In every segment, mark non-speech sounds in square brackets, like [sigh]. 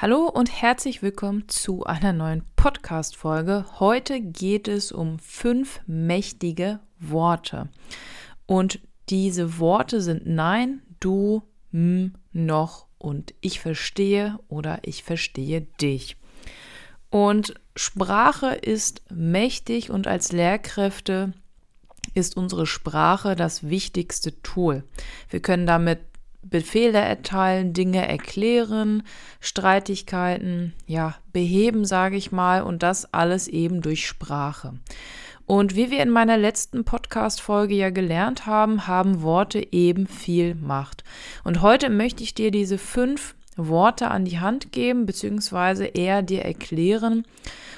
Hallo und herzlich willkommen zu einer neuen Podcast-Folge. Heute geht es um fünf mächtige Worte. Und diese Worte sind Nein, Du, M, Noch und Ich verstehe oder Ich verstehe dich. Und Sprache ist mächtig und als Lehrkräfte ist unsere Sprache das wichtigste Tool. Wir können damit Befehle erteilen, Dinge erklären, Streitigkeiten, ja, beheben, sage ich mal, und das alles eben durch Sprache. Und wie wir in meiner letzten Podcast-Folge ja gelernt haben, haben Worte eben viel Macht. Und heute möchte ich dir diese fünf Worte an die Hand geben, beziehungsweise eher dir erklären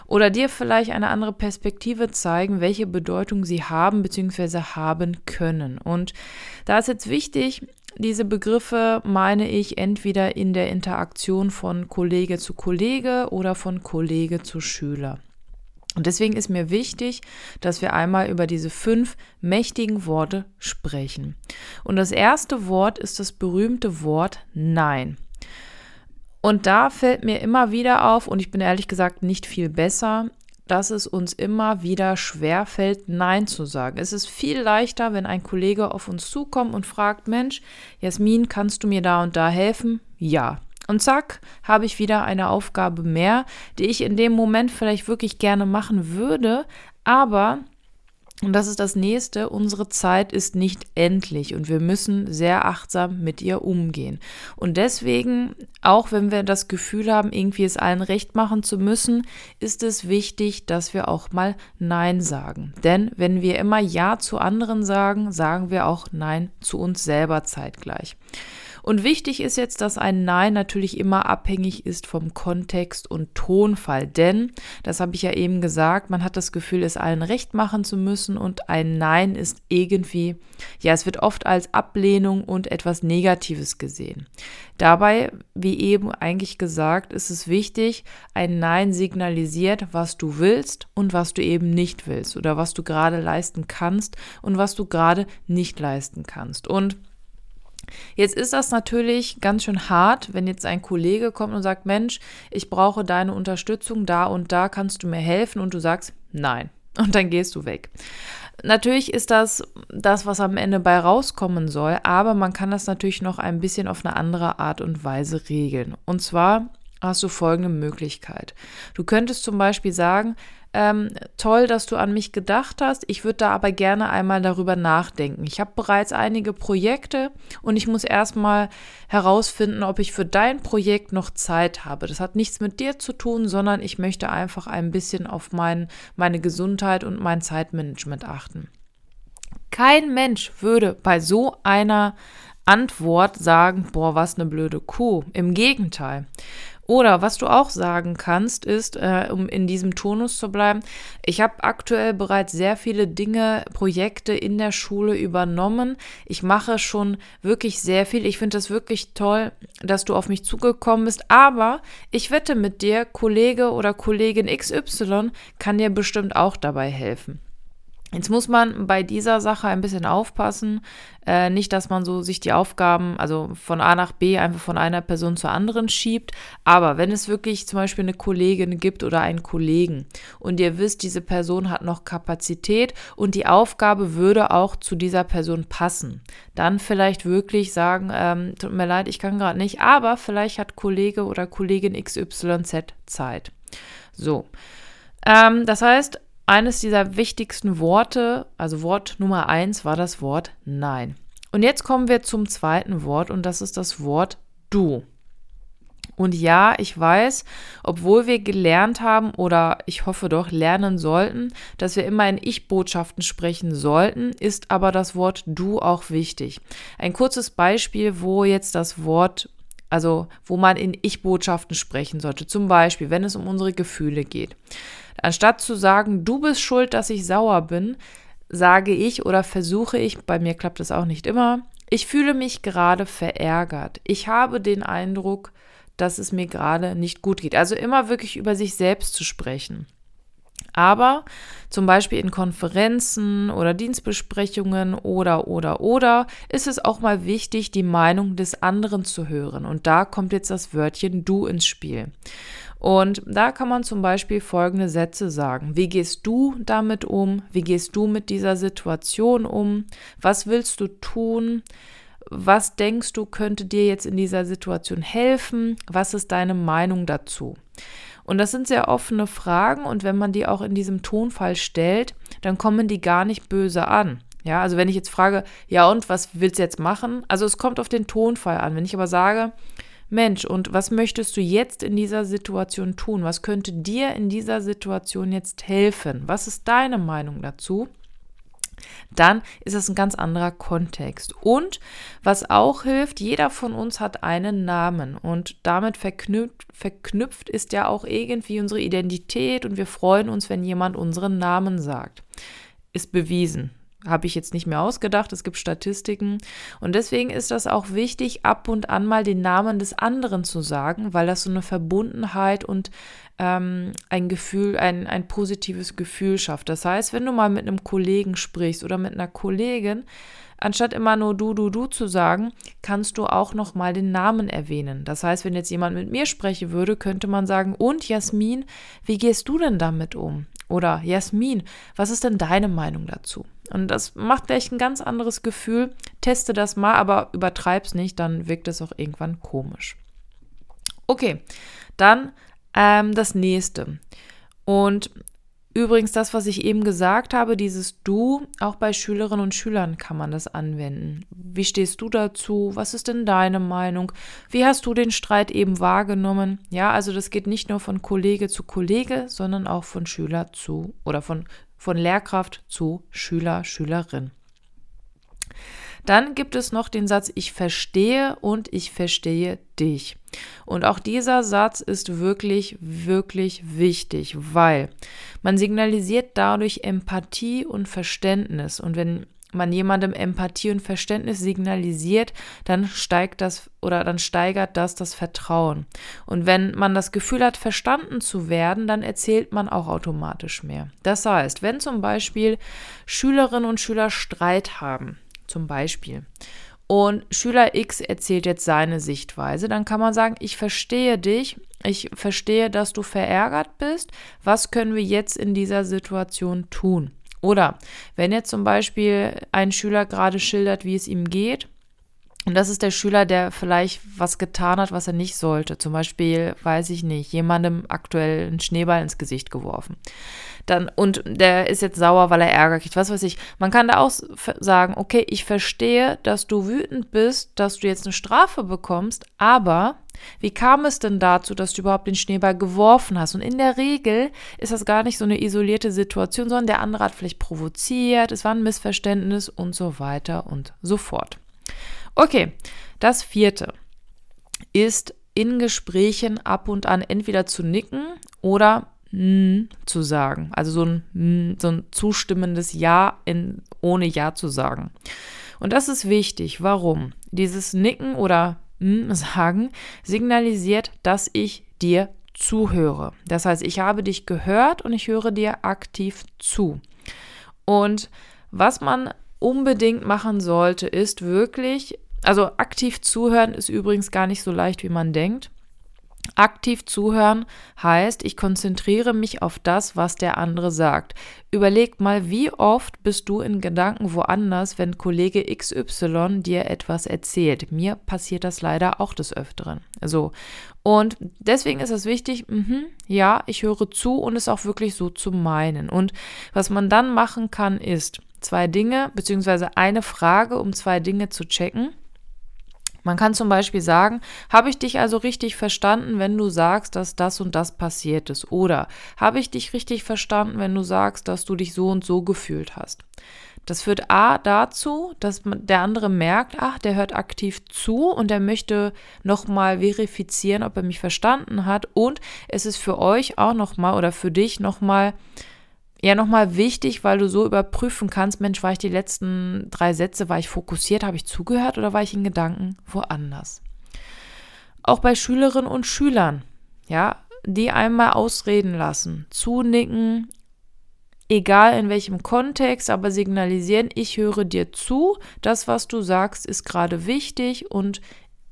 oder dir vielleicht eine andere Perspektive zeigen, welche Bedeutung sie haben, beziehungsweise haben können. Und da ist jetzt wichtig, diese Begriffe meine ich entweder in der Interaktion von Kollege zu Kollege oder von Kollege zu Schüler. Und deswegen ist mir wichtig, dass wir einmal über diese fünf mächtigen Worte sprechen. Und das erste Wort ist das berühmte Wort Nein. Und da fällt mir immer wieder auf, und ich bin ehrlich gesagt nicht viel besser, dass es uns immer wieder schwer fällt, Nein zu sagen. Es ist viel leichter, wenn ein Kollege auf uns zukommt und fragt, Mensch, Jasmin, kannst du mir da und da helfen? Ja. Und zack, habe ich wieder eine Aufgabe mehr, die ich in dem Moment vielleicht wirklich gerne machen würde, aber und das ist das nächste, unsere Zeit ist nicht endlich und wir müssen sehr achtsam mit ihr umgehen. Und deswegen, auch wenn wir das Gefühl haben, irgendwie es allen recht machen zu müssen, ist es wichtig, dass wir auch mal Nein sagen. Denn wenn wir immer Ja zu anderen sagen, sagen wir auch Nein zu uns selber zeitgleich. Und wichtig ist jetzt, dass ein Nein natürlich immer abhängig ist vom Kontext und Tonfall. Denn, das habe ich ja eben gesagt, man hat das Gefühl, es allen recht machen zu müssen und ein Nein ist irgendwie, ja, es wird oft als Ablehnung und etwas Negatives gesehen. Dabei, wie eben eigentlich gesagt, ist es wichtig, ein Nein signalisiert, was du willst und was du eben nicht willst oder was du gerade leisten kannst und was du gerade nicht leisten kannst. Und Jetzt ist das natürlich ganz schön hart, wenn jetzt ein Kollege kommt und sagt, Mensch, ich brauche deine Unterstützung, da und da kannst du mir helfen und du sagst, nein. Und dann gehst du weg. Natürlich ist das das, was am Ende bei rauskommen soll, aber man kann das natürlich noch ein bisschen auf eine andere Art und Weise regeln. Und zwar hast du folgende Möglichkeit. Du könntest zum Beispiel sagen, ähm, toll, dass du an mich gedacht hast. Ich würde da aber gerne einmal darüber nachdenken. Ich habe bereits einige Projekte und ich muss erstmal herausfinden, ob ich für dein Projekt noch Zeit habe. Das hat nichts mit dir zu tun, sondern ich möchte einfach ein bisschen auf mein, meine Gesundheit und mein Zeitmanagement achten. Kein Mensch würde bei so einer Antwort sagen, boah, was eine blöde Kuh. Im Gegenteil. Oder was du auch sagen kannst, ist, äh, um in diesem Tonus zu bleiben, ich habe aktuell bereits sehr viele Dinge, Projekte in der Schule übernommen. Ich mache schon wirklich sehr viel. Ich finde das wirklich toll, dass du auf mich zugekommen bist. Aber ich wette mit dir, Kollege oder Kollegin XY kann dir bestimmt auch dabei helfen. Jetzt muss man bei dieser Sache ein bisschen aufpassen, äh, nicht, dass man so sich die Aufgaben, also von A nach B einfach von einer Person zur anderen schiebt. Aber wenn es wirklich zum Beispiel eine Kollegin gibt oder einen Kollegen und ihr wisst, diese Person hat noch Kapazität und die Aufgabe würde auch zu dieser Person passen, dann vielleicht wirklich sagen, ähm, tut mir leid, ich kann gerade nicht, aber vielleicht hat Kollege oder Kollegin XYZ Zeit. So. Ähm, das heißt, eines dieser wichtigsten Worte, also Wort Nummer eins, war das Wort Nein. Und jetzt kommen wir zum zweiten Wort und das ist das Wort Du. Und ja, ich weiß, obwohl wir gelernt haben oder ich hoffe doch lernen sollten, dass wir immer in Ich-Botschaften sprechen sollten, ist aber das Wort du auch wichtig. Ein kurzes Beispiel, wo jetzt das Wort, also wo man in Ich-Botschaften sprechen sollte. Zum Beispiel, wenn es um unsere Gefühle geht. Anstatt zu sagen, du bist schuld, dass ich sauer bin, sage ich oder versuche ich, bei mir klappt es auch nicht immer, ich fühle mich gerade verärgert. Ich habe den Eindruck, dass es mir gerade nicht gut geht. Also immer wirklich über sich selbst zu sprechen. Aber zum Beispiel in Konferenzen oder Dienstbesprechungen oder, oder, oder ist es auch mal wichtig, die Meinung des anderen zu hören. Und da kommt jetzt das Wörtchen du ins Spiel. Und da kann man zum Beispiel folgende Sätze sagen. Wie gehst du damit um? Wie gehst du mit dieser Situation um? Was willst du tun? Was denkst du, könnte dir jetzt in dieser Situation helfen? Was ist deine Meinung dazu? Und das sind sehr offene Fragen und wenn man die auch in diesem Tonfall stellt, dann kommen die gar nicht böse an. Ja, also wenn ich jetzt frage, ja und was willst du jetzt machen? Also es kommt auf den Tonfall an. Wenn ich aber sage, Mensch, und was möchtest du jetzt in dieser Situation tun? Was könnte dir in dieser Situation jetzt helfen? Was ist deine Meinung dazu? Dann ist es ein ganz anderer Kontext. Und was auch hilft, jeder von uns hat einen Namen und damit verknüpft, verknüpft ist ja auch irgendwie unsere Identität und wir freuen uns, wenn jemand unseren Namen sagt. Ist bewiesen habe ich jetzt nicht mehr ausgedacht, es gibt Statistiken. Und deswegen ist das auch wichtig, ab und an mal den Namen des anderen zu sagen, weil das so eine Verbundenheit und ähm, ein Gefühl, ein, ein positives Gefühl schafft. Das heißt, wenn du mal mit einem Kollegen sprichst oder mit einer Kollegin, anstatt immer nur du, du, du zu sagen, kannst du auch noch mal den Namen erwähnen. Das heißt, wenn jetzt jemand mit mir sprechen würde, könnte man sagen, und Jasmin, wie gehst du denn damit um? Oder Jasmin, was ist denn deine Meinung dazu? Und das macht gleich ein ganz anderes Gefühl. Teste das mal, aber übertreib's nicht, dann wirkt es auch irgendwann komisch. Okay, dann ähm, das nächste. Und übrigens das, was ich eben gesagt habe, dieses Du, auch bei Schülerinnen und Schülern kann man das anwenden. Wie stehst du dazu? Was ist denn deine Meinung? Wie hast du den Streit eben wahrgenommen? Ja, also das geht nicht nur von Kollege zu Kollege, sondern auch von Schüler zu oder von von Lehrkraft zu Schüler, Schülerin. Dann gibt es noch den Satz Ich verstehe und ich verstehe dich. Und auch dieser Satz ist wirklich, wirklich wichtig, weil man signalisiert dadurch Empathie und Verständnis. Und wenn man jemandem Empathie und Verständnis signalisiert, dann steigt das oder dann steigert das das Vertrauen. Und wenn man das Gefühl hat, verstanden zu werden, dann erzählt man auch automatisch mehr. Das heißt, wenn zum Beispiel Schülerinnen und Schüler Streit haben, zum Beispiel, und Schüler X erzählt jetzt seine Sichtweise, dann kann man sagen, ich verstehe dich, ich verstehe, dass du verärgert bist, was können wir jetzt in dieser Situation tun? Oder wenn jetzt zum Beispiel ein Schüler gerade schildert, wie es ihm geht, und das ist der Schüler, der vielleicht was getan hat, was er nicht sollte. Zum Beispiel, weiß ich nicht, jemandem aktuell einen Schneeball ins Gesicht geworfen. Dann, und der ist jetzt sauer, weil er Ärger kriegt. Was weiß ich. Man kann da auch sagen, okay, ich verstehe, dass du wütend bist, dass du jetzt eine Strafe bekommst, aber wie kam es denn dazu, dass du überhaupt den Schneeball geworfen hast? Und in der Regel ist das gar nicht so eine isolierte Situation, sondern der andere hat vielleicht provoziert, es war ein Missverständnis und so weiter und so fort. Okay, das vierte ist in Gesprächen ab und an entweder zu nicken oder mm, zu sagen. Also so ein, mm, so ein zustimmendes Ja in, ohne Ja zu sagen. Und das ist wichtig. Warum? Dieses Nicken oder hm, sagen signalisiert, dass ich dir zuhöre. Das heißt, ich habe dich gehört und ich höre dir aktiv zu. Und was man unbedingt machen sollte, ist wirklich, also aktiv zuhören ist übrigens gar nicht so leicht, wie man denkt. Aktiv zuhören heißt, ich konzentriere mich auf das, was der andere sagt. Überleg mal, wie oft bist du in Gedanken woanders, wenn Kollege XY dir etwas erzählt. Mir passiert das leider auch des Öfteren. So. Und deswegen ist es wichtig, mh, ja, ich höre zu und es auch wirklich so zu meinen. Und was man dann machen kann, ist zwei Dinge, beziehungsweise eine Frage, um zwei Dinge zu checken. Man kann zum Beispiel sagen, habe ich dich also richtig verstanden, wenn du sagst, dass das und das passiert ist? Oder habe ich dich richtig verstanden, wenn du sagst, dass du dich so und so gefühlt hast? Das führt A dazu, dass der andere merkt, ach, der hört aktiv zu und er möchte nochmal verifizieren, ob er mich verstanden hat. Und es ist für euch auch nochmal oder für dich nochmal ja nochmal wichtig, weil du so überprüfen kannst, Mensch, war ich die letzten drei Sätze, war ich fokussiert, habe ich zugehört oder war ich in Gedanken woanders? Auch bei Schülerinnen und Schülern, ja, die einmal ausreden lassen, zunicken, egal in welchem Kontext, aber signalisieren, ich höre dir zu, das, was du sagst, ist gerade wichtig und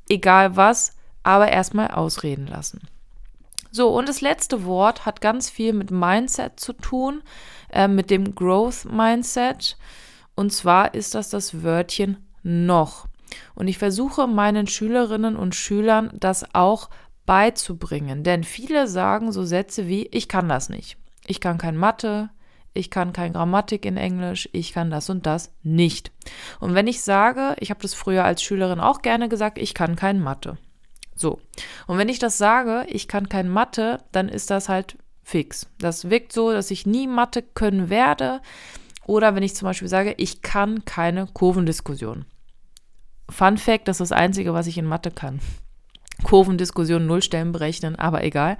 egal was, aber erstmal ausreden lassen. So, und das letzte Wort hat ganz viel mit Mindset zu tun, äh, mit dem Growth Mindset. Und zwar ist das das Wörtchen noch. Und ich versuche meinen Schülerinnen und Schülern das auch beizubringen. Denn viele sagen so Sätze wie, ich kann das nicht. Ich kann kein Mathe, ich kann kein Grammatik in Englisch, ich kann das und das nicht. Und wenn ich sage, ich habe das früher als Schülerin auch gerne gesagt, ich kann kein Mathe. So. Und wenn ich das sage, ich kann kein Mathe, dann ist das halt fix. Das wirkt so, dass ich nie Mathe können werde. Oder wenn ich zum Beispiel sage, ich kann keine Kurvendiskussion. Fun Fact, das ist das Einzige, was ich in Mathe kann. Kurvendiskussion, Nullstellen berechnen, aber egal.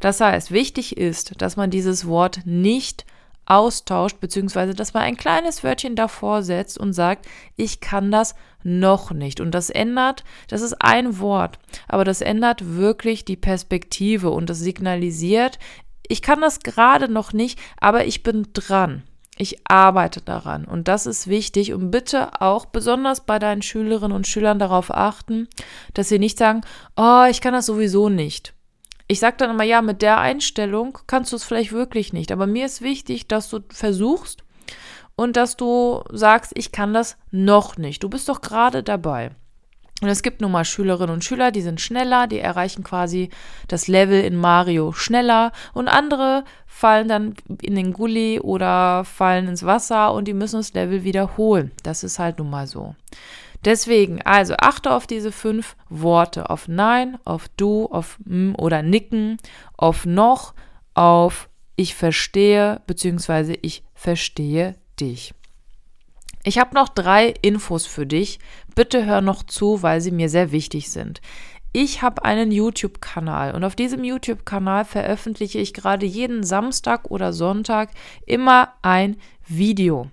Das heißt, wichtig ist, dass man dieses Wort nicht austauscht, beziehungsweise dass man ein kleines Wörtchen davor setzt und sagt, ich kann das noch nicht. Und das ändert, das ist ein Wort, aber das ändert wirklich die Perspektive und das signalisiert, ich kann das gerade noch nicht, aber ich bin dran. Ich arbeite daran und das ist wichtig und bitte auch besonders bei deinen Schülerinnen und Schülern darauf achten, dass sie nicht sagen, oh, ich kann das sowieso nicht. Ich sage dann immer, ja, mit der Einstellung kannst du es vielleicht wirklich nicht. Aber mir ist wichtig, dass du versuchst und dass du sagst, ich kann das noch nicht. Du bist doch gerade dabei. Und es gibt nun mal Schülerinnen und Schüler, die sind schneller, die erreichen quasi das Level in Mario schneller und andere fallen dann in den Gully oder fallen ins Wasser und die müssen das Level wiederholen. Das ist halt nun mal so. Deswegen, also achte auf diese fünf Worte, auf Nein, auf Du, auf M oder Nicken, auf noch, auf Ich verstehe, beziehungsweise ich verstehe dich. Ich habe noch drei Infos für dich. Bitte hör noch zu, weil sie mir sehr wichtig sind. Ich habe einen YouTube-Kanal und auf diesem YouTube-Kanal veröffentliche ich gerade jeden Samstag oder Sonntag immer ein Video.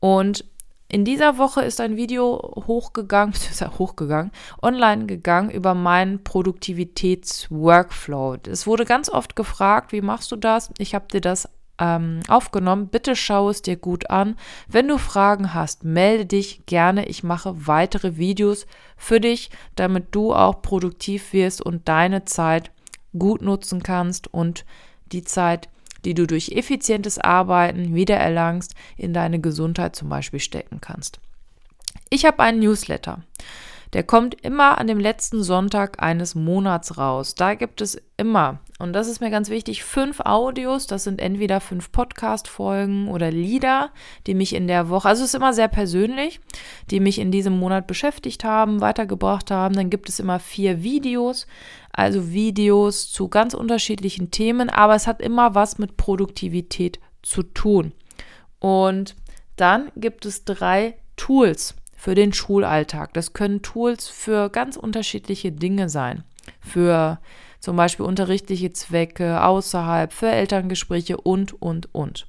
Und in dieser Woche ist ein Video hochgegangen, [laughs] hochgegangen, online gegangen über meinen Produktivitäts-Workflow. Es wurde ganz oft gefragt, wie machst du das? Ich habe dir das ähm, aufgenommen. Bitte schau es dir gut an. Wenn du Fragen hast, melde dich gerne. Ich mache weitere Videos für dich, damit du auch produktiv wirst und deine Zeit gut nutzen kannst und die Zeit, die du durch effizientes Arbeiten wiedererlangst, in deine Gesundheit zum Beispiel stecken kannst. Ich habe einen Newsletter. Der kommt immer an dem letzten Sonntag eines Monats raus. Da gibt es immer, und das ist mir ganz wichtig, fünf Audios. Das sind entweder fünf Podcast-Folgen oder Lieder, die mich in der Woche, also es ist immer sehr persönlich, die mich in diesem Monat beschäftigt haben, weitergebracht haben. Dann gibt es immer vier Videos, also Videos zu ganz unterschiedlichen Themen, aber es hat immer was mit Produktivität zu tun. Und dann gibt es drei Tools für den Schulalltag. Das können Tools für ganz unterschiedliche Dinge sein. Für zum Beispiel unterrichtliche Zwecke, außerhalb, für Elterngespräche und, und, und.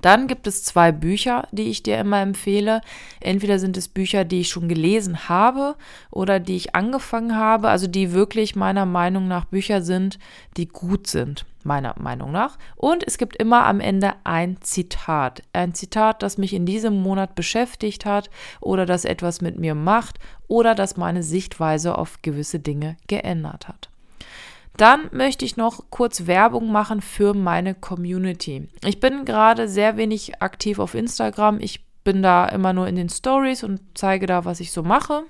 Dann gibt es zwei Bücher, die ich dir immer empfehle. Entweder sind es Bücher, die ich schon gelesen habe oder die ich angefangen habe, also die wirklich meiner Meinung nach Bücher sind, die gut sind, meiner Meinung nach. Und es gibt immer am Ende ein Zitat. Ein Zitat, das mich in diesem Monat beschäftigt hat oder das etwas mit mir macht oder das meine Sichtweise auf gewisse Dinge geändert hat. Dann möchte ich noch kurz Werbung machen für meine Community. Ich bin gerade sehr wenig aktiv auf Instagram. Ich bin da immer nur in den Stories und zeige da, was ich so mache.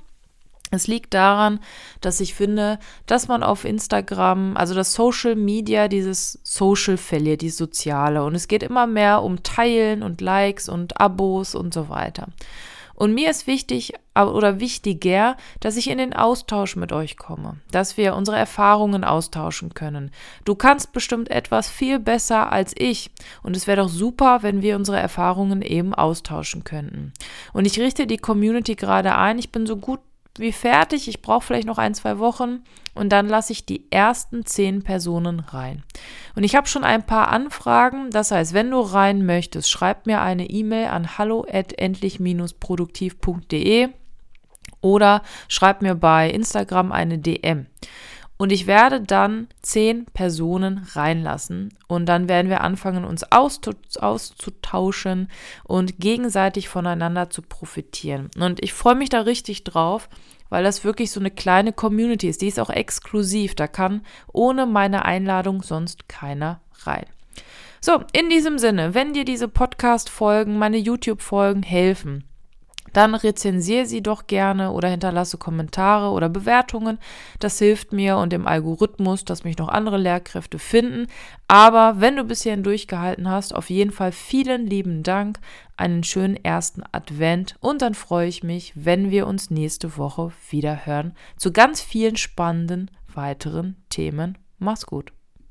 Es liegt daran, dass ich finde, dass man auf Instagram, also das Social Media, dieses Social verliert, die Soziale. Und es geht immer mehr um Teilen und Likes und Abos und so weiter. Und mir ist wichtig oder wichtiger, dass ich in den Austausch mit euch komme, dass wir unsere Erfahrungen austauschen können. Du kannst bestimmt etwas viel besser als ich und es wäre doch super, wenn wir unsere Erfahrungen eben austauschen könnten. Und ich richte die Community gerade ein. Ich bin so gut wie fertig. Ich brauche vielleicht noch ein, zwei Wochen und dann lasse ich die ersten zehn Personen rein. Und ich habe schon ein paar Anfragen. Das heißt, wenn du rein möchtest, schreib mir eine E-Mail an hallo@endlich-produktiv.de oder schreib mir bei Instagram eine DM. Und ich werde dann zehn Personen reinlassen. Und dann werden wir anfangen, uns auszutauschen und gegenseitig voneinander zu profitieren. Und ich freue mich da richtig drauf, weil das wirklich so eine kleine Community ist. Die ist auch exklusiv. Da kann ohne meine Einladung sonst keiner rein. So, in diesem Sinne, wenn dir diese Podcast-Folgen, meine YouTube-Folgen helfen, dann rezensiere sie doch gerne oder hinterlasse Kommentare oder Bewertungen. Das hilft mir und dem Algorithmus, dass mich noch andere Lehrkräfte finden. Aber wenn du bis hierhin durchgehalten hast, auf jeden Fall vielen lieben Dank, einen schönen ersten Advent und dann freue ich mich, wenn wir uns nächste Woche wieder hören zu ganz vielen spannenden weiteren Themen. Mach's gut.